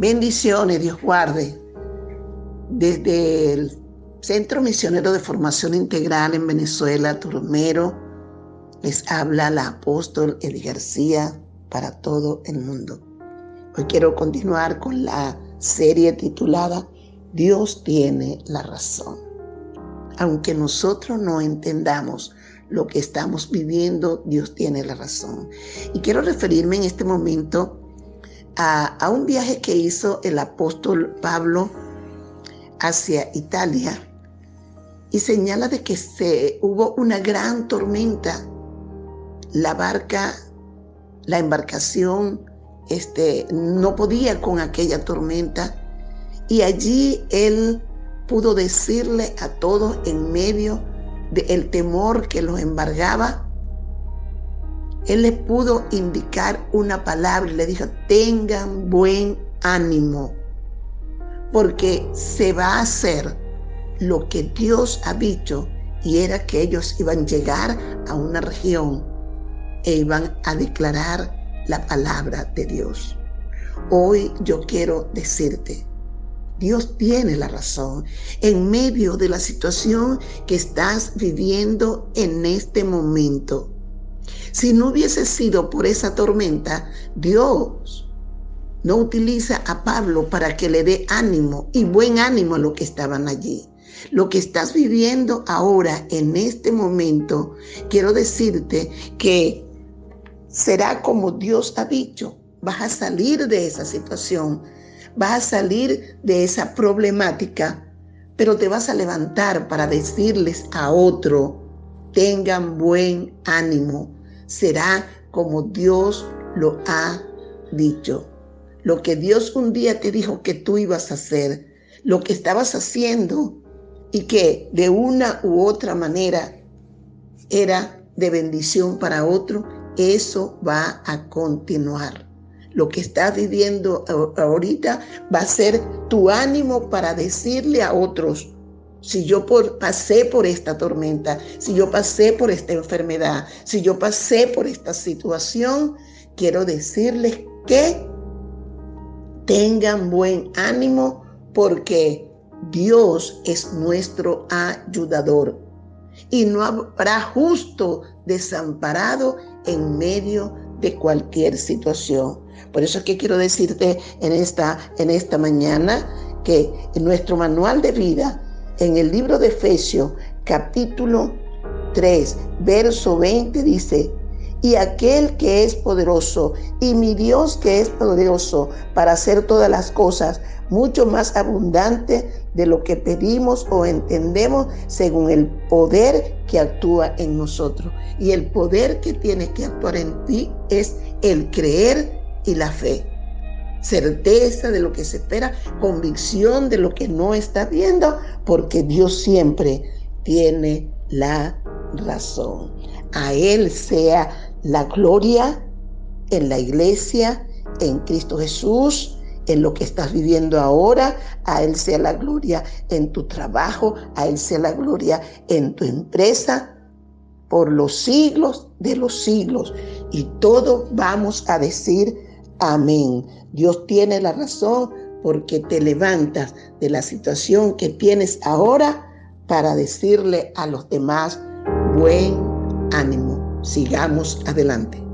Bendiciones, Dios guarde. Desde el Centro Misionero de Formación Integral en Venezuela, Turmero, les habla la apóstol Eddie García para todo el mundo. Hoy quiero continuar con la serie titulada Dios tiene la razón. Aunque nosotros no entendamos lo que estamos viviendo, Dios tiene la razón. Y quiero referirme en este momento a, un viaje que hizo el apóstol Pablo hacia Italia y señala de que se, hubo una gran tormenta. La barca, la embarcación, este, no podía con aquella tormenta y allí él pudo decirle a todos en medio del temor que los embargaba, él les pudo indicar una palabra y le dijo, tengan buen ánimo, porque se va a hacer lo que Dios ha dicho y era que ellos iban a llegar a una región e iban a declarar la palabra de Dios. Hoy yo quiero decirte, Dios tiene la razón en medio de la situación que estás viviendo en este momento. Si no hubiese sido por esa tormenta, Dios no utiliza a Pablo para que le dé ánimo y buen ánimo a los que estaban allí. Lo que estás viviendo ahora, en este momento, quiero decirte que será como Dios ha dicho. Vas a salir de esa situación, vas a salir de esa problemática, pero te vas a levantar para decirles a otro, tengan buen ánimo será como Dios lo ha dicho. Lo que Dios un día te dijo que tú ibas a hacer, lo que estabas haciendo y que de una u otra manera era de bendición para otro, eso va a continuar. Lo que estás viviendo ahorita va a ser tu ánimo para decirle a otros, si yo pasé por esta tormenta, si yo pasé por esta enfermedad, si yo pasé por esta situación, quiero decirles que tengan buen ánimo porque Dios es nuestro ayudador y no habrá justo desamparado en medio de cualquier situación. Por eso es que quiero decirte en esta, en esta mañana que en nuestro manual de vida en el libro de Efesios capítulo 3, verso 20 dice, y aquel que es poderoso, y mi Dios que es poderoso para hacer todas las cosas mucho más abundante de lo que pedimos o entendemos según el poder que actúa en nosotros. Y el poder que tiene que actuar en ti es el creer y la fe certeza de lo que se espera, convicción de lo que no está viendo, porque Dios siempre tiene la razón. A Él sea la gloria en la iglesia, en Cristo Jesús, en lo que estás viviendo ahora, a Él sea la gloria en tu trabajo, a Él sea la gloria en tu empresa, por los siglos de los siglos. Y todos vamos a decir, Amén. Dios tiene la razón porque te levantas de la situación que tienes ahora para decirle a los demás, buen ánimo, sigamos adelante.